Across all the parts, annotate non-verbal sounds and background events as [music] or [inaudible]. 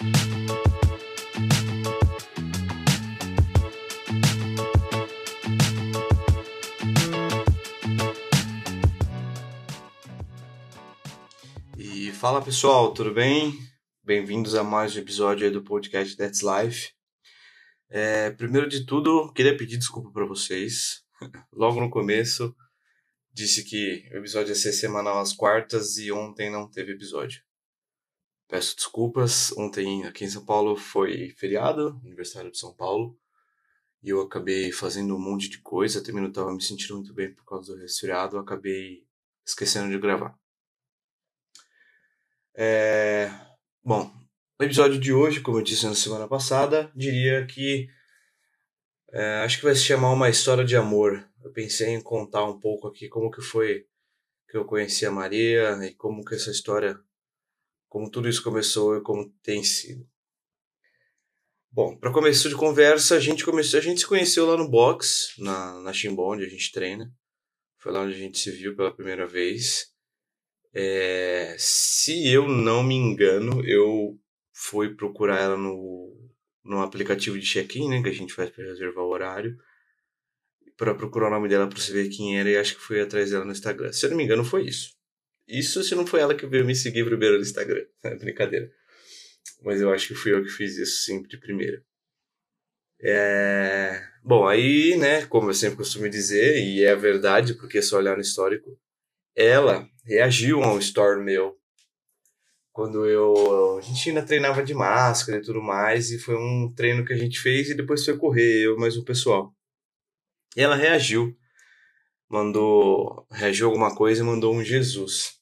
E fala pessoal, tudo bem? Bem-vindos a mais um episódio do podcast That's Life. É, primeiro de tudo, queria pedir desculpa para vocês. [laughs] Logo no começo, disse que o episódio ia ser semanal às quartas e ontem não teve episódio. Peço desculpas, ontem aqui em São Paulo foi feriado, aniversário de São Paulo, e eu acabei fazendo um monte de coisa, também não estava me sentindo muito bem por causa do resfriado, acabei esquecendo de gravar. É... Bom, o episódio de hoje, como eu disse na semana passada, diria que é, acho que vai se chamar uma história de amor. Eu pensei em contar um pouco aqui como que foi que eu conheci a Maria e como que essa história, como tudo isso começou e como tem sido. Bom, para começo de conversa, a gente começou, a gente se conheceu lá no box, na na Chimbom, onde a gente treina. Foi lá onde a gente se viu pela primeira vez. É, se eu não me engano, eu fui procurar ela no, no aplicativo de check-in, né, que a gente faz para reservar o horário, para procurar o nome dela para ver quem era e acho que fui atrás dela no Instagram. Se eu não me engano, foi isso. Isso se não foi ela que veio me seguir primeiro no Instagram. [laughs] É brincadeira. Mas eu acho que fui eu que fiz isso sim de primeira. É... Bom, aí, né, como eu sempre costumo dizer, e é verdade, porque é só olhar no histórico, ela reagiu a um story meu quando eu a gente ainda treinava de máscara e tudo mais e foi um treino que a gente fez e depois foi correr eu mais o pessoal e ela reagiu mandou reagiu alguma coisa e mandou um Jesus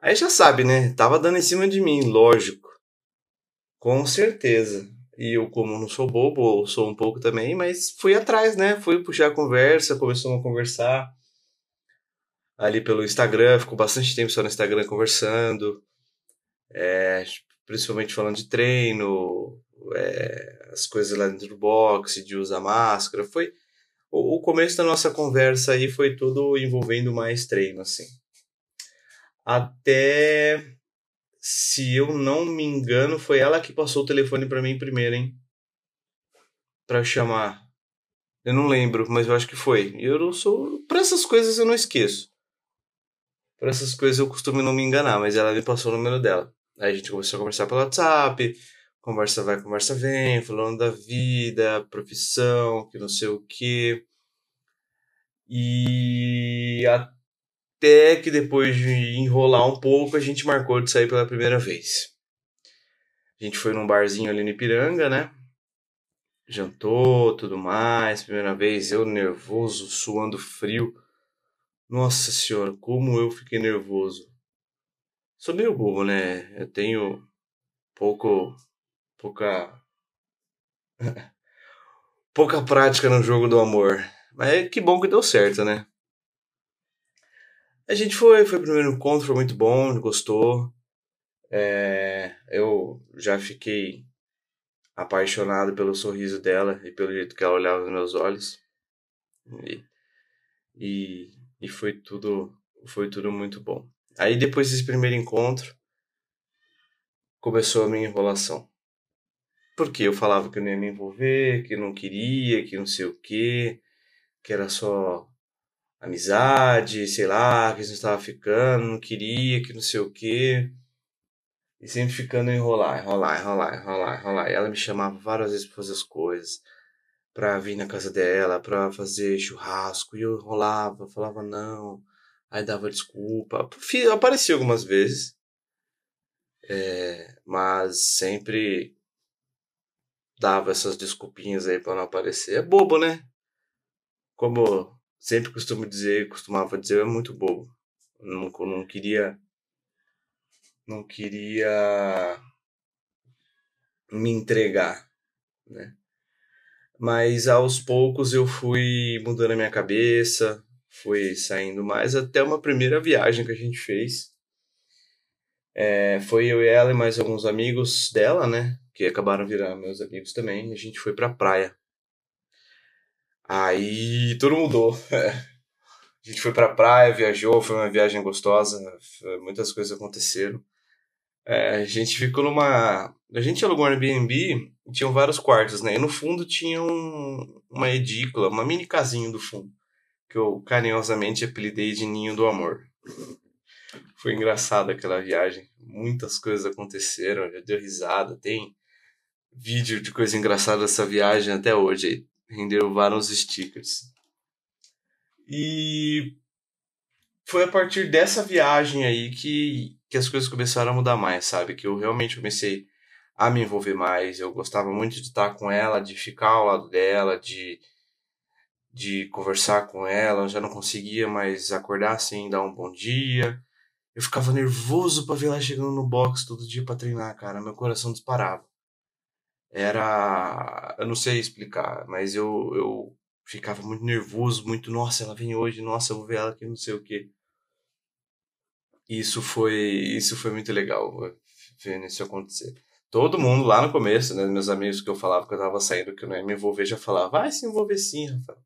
aí já sabe né? Tava dando em cima de mim lógico. Com certeza. E eu como não sou bobo sou um pouco também mas fui atrás né? Fui puxar a conversa começamos a conversar. Ali pelo Instagram, ficou bastante tempo só no Instagram conversando, é, principalmente falando de treino, é, as coisas lá dentro do boxe, de usar máscara. Foi o, o, começo da nossa conversa aí foi tudo envolvendo mais treino, assim. Até, se eu não me engano, foi ela que passou o telefone para mim primeiro, hein? Para chamar. Eu não lembro, mas eu acho que foi. Eu não sou. Para essas coisas eu não esqueço. Por essas coisas eu costumo não me enganar, mas ela me passou o número dela. Aí a gente começou a conversar pelo WhatsApp, conversa vai, conversa vem, falando da vida, profissão, que não sei o que. E até que depois de enrolar um pouco, a gente marcou de sair pela primeira vez. A gente foi num barzinho ali no Ipiranga, né? Jantou, tudo mais. Primeira vez, eu nervoso, suando frio nossa senhora, como eu fiquei nervoso. Sou meio bobo, né? Eu tenho pouco. pouca. [laughs] pouca prática no jogo do amor. Mas que bom que deu certo, né? A gente foi, foi o primeiro encontro, foi muito bom, gostou. É, eu já fiquei apaixonado pelo sorriso dela e pelo jeito que ela olhava nos meus olhos. E, e e foi tudo foi tudo muito bom. Aí depois desse primeiro encontro começou a minha enrolação. Porque eu falava que eu não ia me envolver, que não queria, que não sei o quê, que era só amizade, sei lá, que a gente estava ficando, não queria, que não sei o quê. E sempre ficando enrolar, enrolar, enrolar, enrolar, enrolar. E ela me chamava várias vezes para fazer as coisas pra vir na casa dela, pra fazer churrasco, e eu enrolava, falava não, aí dava desculpa. Aparecia algumas vezes, é, mas sempre dava essas desculpinhas aí pra não aparecer. É bobo, né? Como sempre costumo dizer, costumava dizer, é muito bobo. Não, não queria. Não queria me entregar, né? Mas aos poucos eu fui mudando a minha cabeça, fui saindo mais até uma primeira viagem que a gente fez. É, foi eu e ela e mais alguns amigos dela, né? Que acabaram virando meus amigos também. A gente foi pra praia. Aí tudo mudou. [laughs] a gente foi pra praia, viajou, foi uma viagem gostosa, muitas coisas aconteceram. É, a gente ficou numa, a gente alugou um Airbnb e tinham vários quartos, né? E no fundo tinha um, uma edícula, uma mini casinha do fundo, que eu carinhosamente apelidei de Ninho do Amor. Foi engraçada aquela viagem. Muitas coisas aconteceram, já deu risada. Tem vídeo de coisa engraçada dessa viagem até hoje. Renderam vários stickers. E foi a partir dessa viagem aí que, que as coisas começaram a mudar mais, sabe? Que eu realmente comecei a me envolver mais. Eu gostava muito de estar com ela, de ficar ao lado dela, de, de conversar com ela. Eu já não conseguia mais acordar sem dar um bom dia. Eu ficava nervoso para ver ela chegando no box todo dia para treinar, cara. Meu coração disparava. Era. Eu não sei explicar, mas eu, eu ficava muito nervoso, muito. Nossa, ela vem hoje, nossa, eu vou ver ela aqui, não sei o quê. Isso foi, isso foi muito legal ver isso acontecer. Todo mundo lá no começo, né, meus amigos que eu falava que eu tava saindo, que eu não ia me envolver, já falava, vai se envolver sim, Rafael.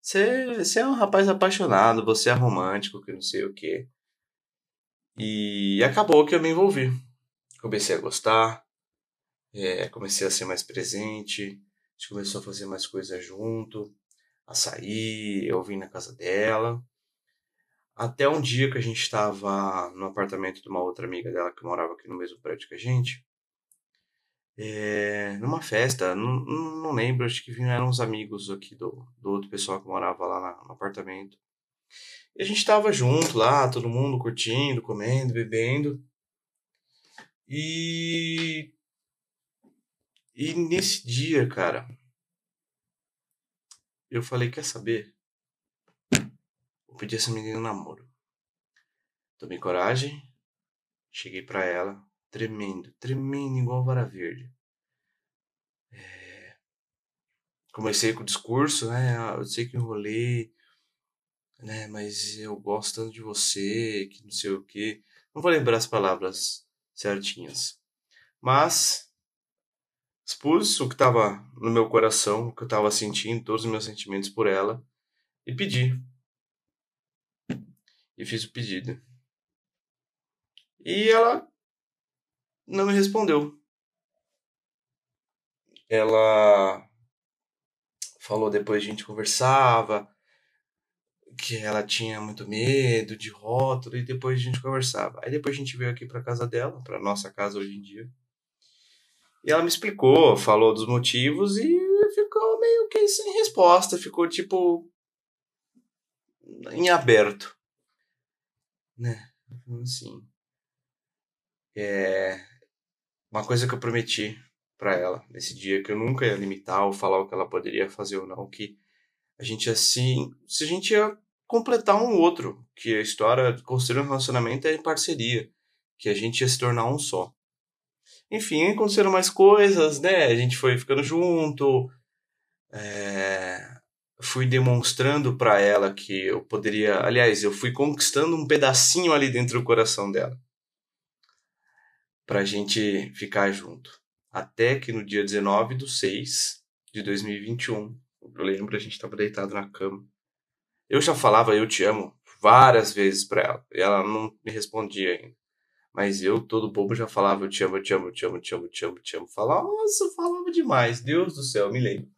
Você, você é um rapaz apaixonado, você é romântico, que não sei o quê. E acabou que eu me envolvi. Comecei a gostar, é, comecei a ser mais presente, a gente começou a fazer mais coisas junto, a sair, eu vim na casa dela. Até um dia que a gente estava no apartamento de uma outra amiga dela que morava aqui no mesmo prédio que a gente. É, numa festa, não, lembro, acho que vieram uns amigos aqui do, do outro pessoal que morava lá na, no apartamento. E a gente tava junto lá, todo mundo curtindo, comendo, bebendo. E. E nesse dia, cara, eu falei: Quer saber? pedi essa menina namoro. Tomei coragem, cheguei para ela, tremendo, tremendo igual vara verde. É... Comecei com o discurso, né? Ah, eu sei que enrolei, né? Mas eu gosto tanto de você, que não sei o que. Não vou lembrar as palavras certinhas. Mas expus o que estava no meu coração, o que eu estava sentindo, todos os meus sentimentos por ela, e pedi e fiz o pedido. E ela não me respondeu. Ela falou depois a gente conversava que ela tinha muito medo de rótulo e depois a gente conversava. Aí depois a gente veio aqui para casa dela, para nossa casa hoje em dia. E ela me explicou, falou dos motivos e ficou meio que sem resposta, ficou tipo em aberto né? Assim, é uma coisa que eu prometi para ela nesse dia que eu nunca ia limitar ou falar o que ela poderia fazer ou não, que a gente assim, se a gente ia completar um outro, que a história construir um relacionamento é em parceria, que a gente ia se tornar um só. Enfim, aconteceram mais coisas, né? A gente foi ficando junto, é fui demonstrando para ela que eu poderia, aliás, eu fui conquistando um pedacinho ali dentro do coração dela. Pra gente ficar junto. Até que no dia 19 do 6 de 2021, eu lembro, a gente estava deitado na cama. Eu já falava eu te amo várias vezes para ela, e ela não me respondia ainda. Mas eu, todo bobo, já falava eu te amo, eu te amo, eu te amo, eu te amo, eu te amo, eu te amo. Falava, nossa, falava demais, Deus do céu, me lembro.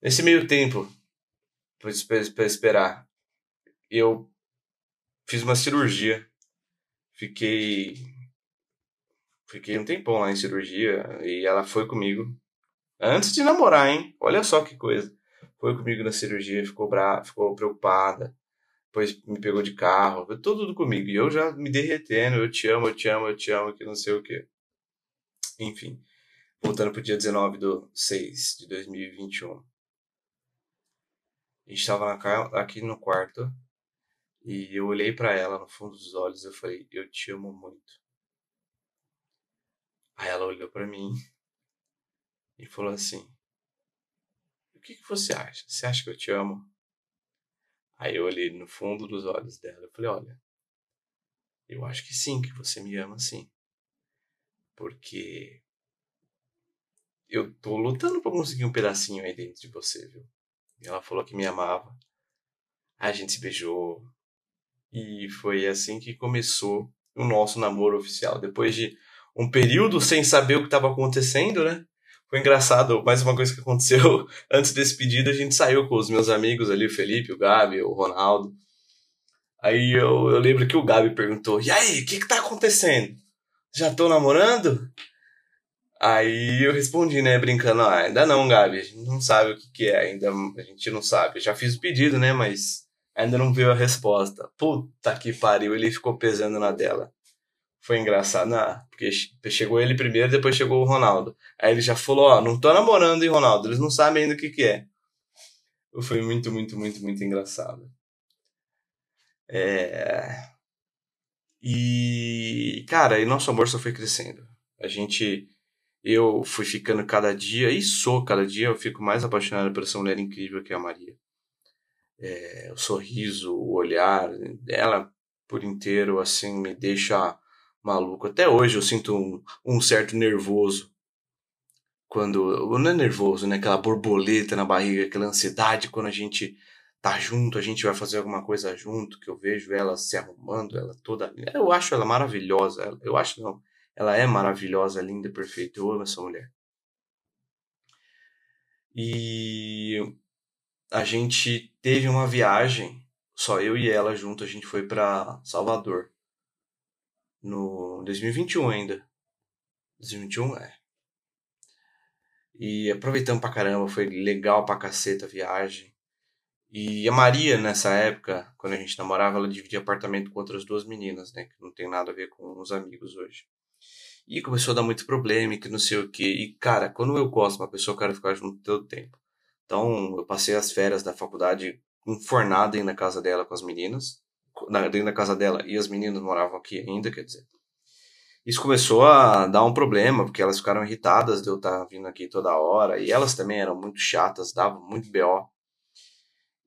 Nesse meio tempo, para esperar, eu fiz uma cirurgia. Fiquei. Fiquei um tempão lá em cirurgia e ela foi comigo. Antes de namorar, hein? Olha só que coisa. Foi comigo na cirurgia, ficou brava, ficou preocupada. Depois me pegou de carro, foi tudo comigo. E eu já me derretendo, eu te amo, eu te amo, eu te amo, que não sei o que. Enfim, voltando pro dia 19 do 6 de 2021. A gente estava aqui no quarto e eu olhei para ela no fundo dos olhos e falei: "Eu te amo muito". Aí ela olhou para mim e falou assim: "O que, que você acha? Você acha que eu te amo?" Aí eu olhei no fundo dos olhos dela e falei: "Olha, eu acho que sim, que você me ama sim. Porque eu tô lutando para conseguir um pedacinho aí dentro de você, viu? Ela falou que me amava. A gente se beijou. E foi assim que começou o nosso namoro oficial. Depois de um período sem saber o que estava acontecendo, né? Foi engraçado, mais uma coisa que aconteceu [laughs] antes desse pedido, a gente saiu com os meus amigos ali, o Felipe, o Gabi, o Ronaldo. Aí eu, eu lembro que o Gabi perguntou: E aí, o que que tá acontecendo? Já tô namorando? Aí eu respondi, né, brincando: ah, ainda não, Gabi, a gente não sabe o que, que é, ainda a gente não sabe. Eu já fiz o pedido, né, mas ainda não viu a resposta. Puta que pariu, ele ficou pesando na dela. Foi engraçado, né? Porque chegou ele primeiro, depois chegou o Ronaldo. Aí ele já falou, ó, não tô namorando, hein, Ronaldo? Eles não sabem ainda o que que é. Foi muito, muito, muito, muito engraçado. É... E, cara, e nosso amor só foi crescendo. A gente, eu fui ficando cada dia, e sou cada dia, eu fico mais apaixonado por essa mulher incrível que é a Maria. É, o sorriso, o olhar dela por inteiro, assim, me deixa maluco. Até hoje eu sinto um, um certo nervoso. Quando. Não é nervoso, né? Aquela borboleta na barriga, aquela ansiedade quando a gente tá junto, a gente vai fazer alguma coisa junto, que eu vejo ela se arrumando, ela toda. Eu acho ela maravilhosa. Eu acho não. Ela é maravilhosa, linda, perfeita. Eu amo essa mulher. E a gente teve uma viagem, só eu e ela junto, a gente foi para Salvador no 2021 ainda. 2021 é. E aproveitamos pra caramba, foi legal pra caceta a viagem. E a Maria, nessa época, quando a gente namorava, ela dividia apartamento com outras duas meninas, né? Que não tem nada a ver com os amigos hoje. E começou a dar muito problema, e que não sei o que. E, cara, quando eu gosto de uma pessoa, eu quero ficar junto todo tempo. Então, eu passei as férias da faculdade enfornada na casa dela com as meninas na, dentro da casa dela e as meninas moravam aqui ainda, quer dizer. Isso começou a dar um problema, porque elas ficaram irritadas de eu estar vindo aqui toda hora, e elas também eram muito chatas, davam muito BO.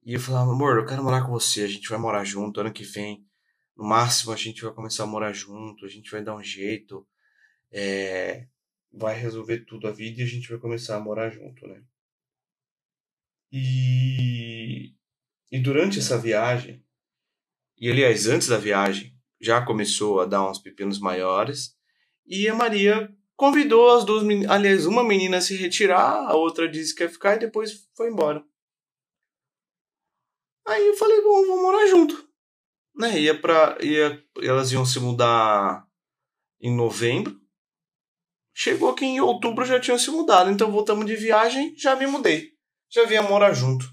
E eu falava, amor, eu quero morar com você, a gente vai morar junto ano que vem. No máximo a gente vai começar a morar junto, a gente vai dar um jeito, é, vai resolver tudo a vida e a gente vai começar a morar junto, né? E, e durante essa viagem, e aliás, antes da viagem, já começou a dar uns pepinos maiores. E a Maria convidou as duas meninas, aliás, uma menina a se retirar, a outra disse que ia ficar e depois foi embora. Aí eu falei, bom, vamos morar junto. Né? Ia pra, ia, elas iam se mudar em novembro. Chegou que em outubro já tinham se mudado, então voltamos de viagem, já me mudei. Já vinha morar junto.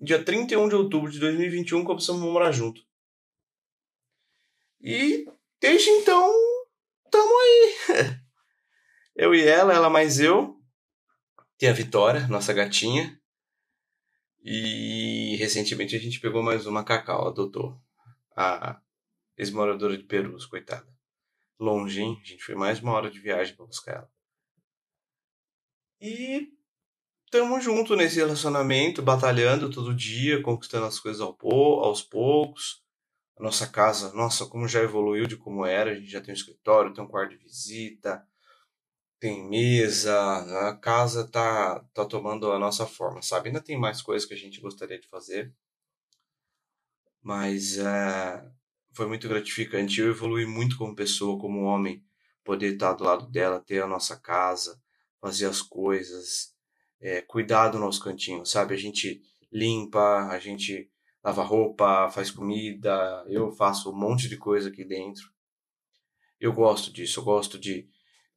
Dia 31 de outubro de 2021 começamos a morar junto. E desde então, tamo aí. [laughs] Eu e ela, ela mais eu. Tem a Vitória, nossa gatinha. E recentemente a gente pegou mais uma Cacau, adotou. A ex-moradora de Perus, coitada. Longe, hein? A gente foi mais uma hora de viagem pra buscar ela. E tamo junto nesse relacionamento, batalhando todo dia, conquistando as coisas aos poucos a nossa casa, nossa, como já evoluiu de como era, a gente já tem um escritório, tem um quarto de visita, tem mesa, a casa tá, tá tomando a nossa forma, sabe? Ainda tem mais coisas que a gente gostaria de fazer, mas é, foi muito gratificante. Eu evolui muito como pessoa, como homem, poder estar do lado dela, ter a nossa casa, fazer as coisas, é, cuidar do nosso cantinho, sabe? A gente limpa, a gente lava roupa, faz comida, eu faço um monte de coisa aqui dentro. Eu gosto disso, eu gosto de,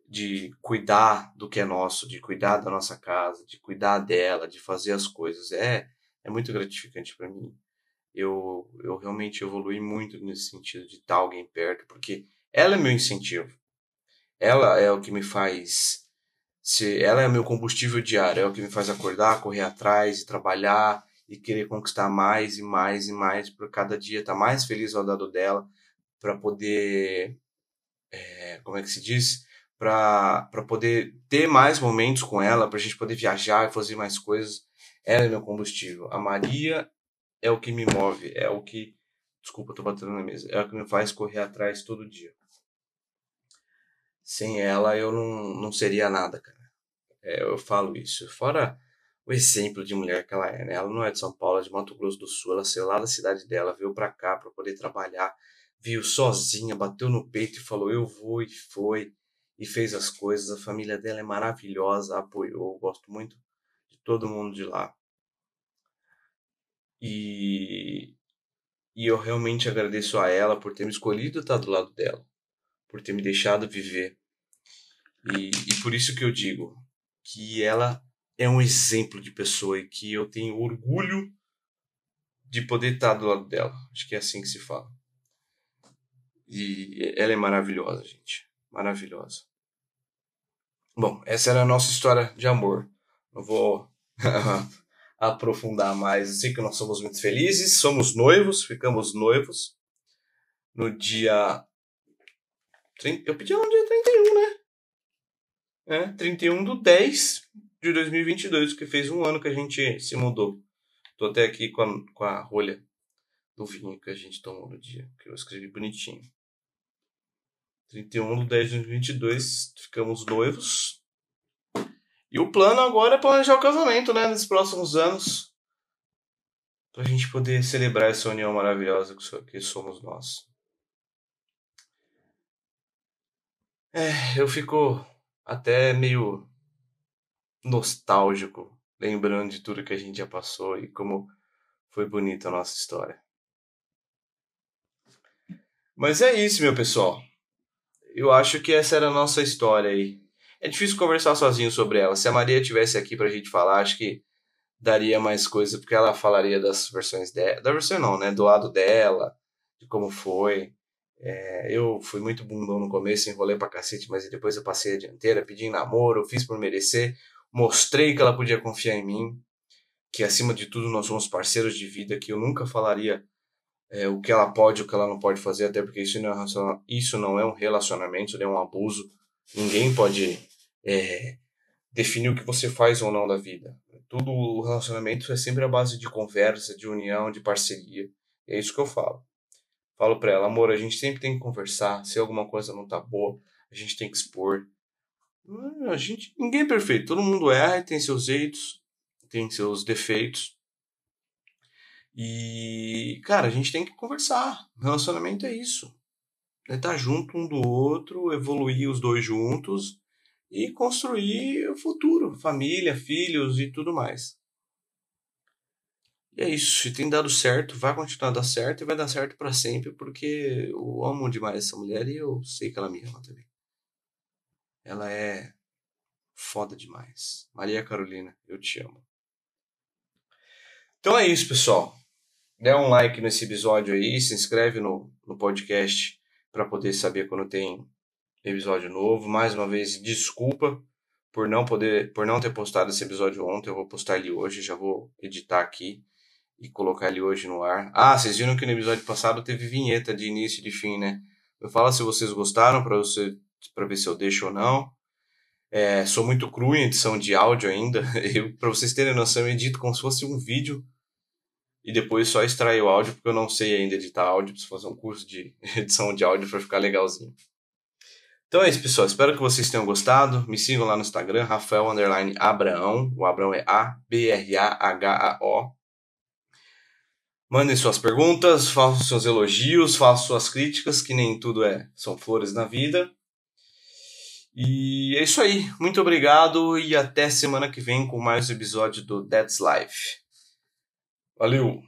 de cuidar do que é nosso, de cuidar da nossa casa, de cuidar dela, de fazer as coisas. É, é muito gratificante para mim. Eu, eu realmente evolui muito nesse sentido de estar alguém perto, porque ela é meu incentivo. Ela é o que me faz se ela é meu combustível diário, é o que me faz acordar, correr atrás e trabalhar e querer conquistar mais e mais e mais por cada dia, estar tá mais feliz ao lado dela, para poder, é, como é que se diz? Para poder ter mais momentos com ela, para a gente poder viajar e fazer mais coisas. Ela é meu combustível. A Maria é o que me move, é o que. Desculpa, tô batendo na mesa. É o que me faz correr atrás todo dia. Sem ela eu não, não seria nada, cara. É, eu falo isso. Fora o exemplo de mulher que ela é, né? Ela não é de São Paulo, é de Mato Grosso do Sul, ela saiu lá da cidade dela, veio para cá para poder trabalhar, veio sozinha, bateu no peito e falou: "Eu vou" e foi. e fez as coisas. A família dela é maravilhosa, apoiou, gosto muito de todo mundo de lá. E, e eu realmente agradeço a ela por ter me escolhido estar do lado dela, por ter me deixado viver. E, e por isso que eu digo que ela é um exemplo de pessoa e que eu tenho orgulho de poder estar do lado dela. Acho que é assim que se fala. E ela é maravilhosa, gente. Maravilhosa. Bom, essa era a nossa história de amor. Não vou [laughs] aprofundar mais. Eu sei que nós somos muito felizes, somos noivos, ficamos noivos no dia. Eu pedi no dia 31, né? É, 31 do 10 de 2022, que fez um ano que a gente se mudou. Tô até aqui com a, com a rolha do vinho que a gente tomou no dia, que eu escrevi bonitinho. 31 de 10 de 2022, ficamos noivos. E o plano agora é planejar o casamento, né, nos próximos anos. Pra gente poder celebrar essa união maravilhosa que somos nós. É, eu fico até meio nostálgico, lembrando de tudo que a gente já passou e como foi bonita a nossa história. Mas é isso, meu pessoal. Eu acho que essa era a nossa história aí. É difícil conversar sozinho sobre ela. Se a Maria tivesse aqui pra gente falar, acho que daria mais coisa, porque ela falaria das versões dela. Da versão não, né? Do lado dela, de como foi. É, eu fui muito bundão no começo, enrolei pra cacete, mas depois eu passei a dianteira, pedi namoro, fiz por merecer mostrei que ela podia confiar em mim, que acima de tudo nós somos parceiros de vida, que eu nunca falaria é, o que ela pode o que ela não pode fazer, até porque isso não é, isso não é um relacionamento, é um abuso. Ninguém pode é, definir o que você faz ou não da vida. Tudo o relacionamento é sempre a base de conversa, de união, de parceria. E é isso que eu falo. Falo para ela, amor, a gente sempre tem que conversar. Se alguma coisa não tá boa, a gente tem que expor. Hum, a gente, ninguém é perfeito, todo mundo erra, tem seus jeitos, tem seus defeitos. E, cara, a gente tem que conversar. Relacionamento é isso. É estar junto um do outro, evoluir os dois juntos e construir o futuro, família, filhos e tudo mais. E é isso, se tem dado certo, vai continuar dar certo e vai dar certo para sempre, porque eu amo demais essa mulher e eu sei que ela me ama também. Ela é foda demais. Maria Carolina, eu te amo. Então é isso, pessoal. Dê um like nesse episódio aí, se inscreve no, no podcast para poder saber quando tem episódio novo. Mais uma vez, desculpa por não poder, por não ter postado esse episódio ontem. Eu vou postar ele hoje, já vou editar aqui e colocar ele hoje no ar. Ah, vocês viram que no episódio passado teve vinheta de início e de fim, né? Eu falo se vocês gostaram para você para ver se eu deixo ou não. É, sou muito cru em edição de áudio ainda. [laughs] Para vocês terem noção, eu edito como se fosse um vídeo e depois só extraio o áudio, porque eu não sei ainda editar áudio. Preciso fazer um curso de [laughs] edição de áudio para ficar legalzinho. Então é isso, pessoal. Espero que vocês tenham gostado. Me sigam lá no Instagram, Rafael Abraão. O Abraão é A-B-R-A-H-A-O. Mandem suas perguntas, façam seus elogios, façam suas críticas, que nem tudo é são flores na vida. E é isso aí. Muito obrigado e até semana que vem com mais um episódio do That's Life. Valeu!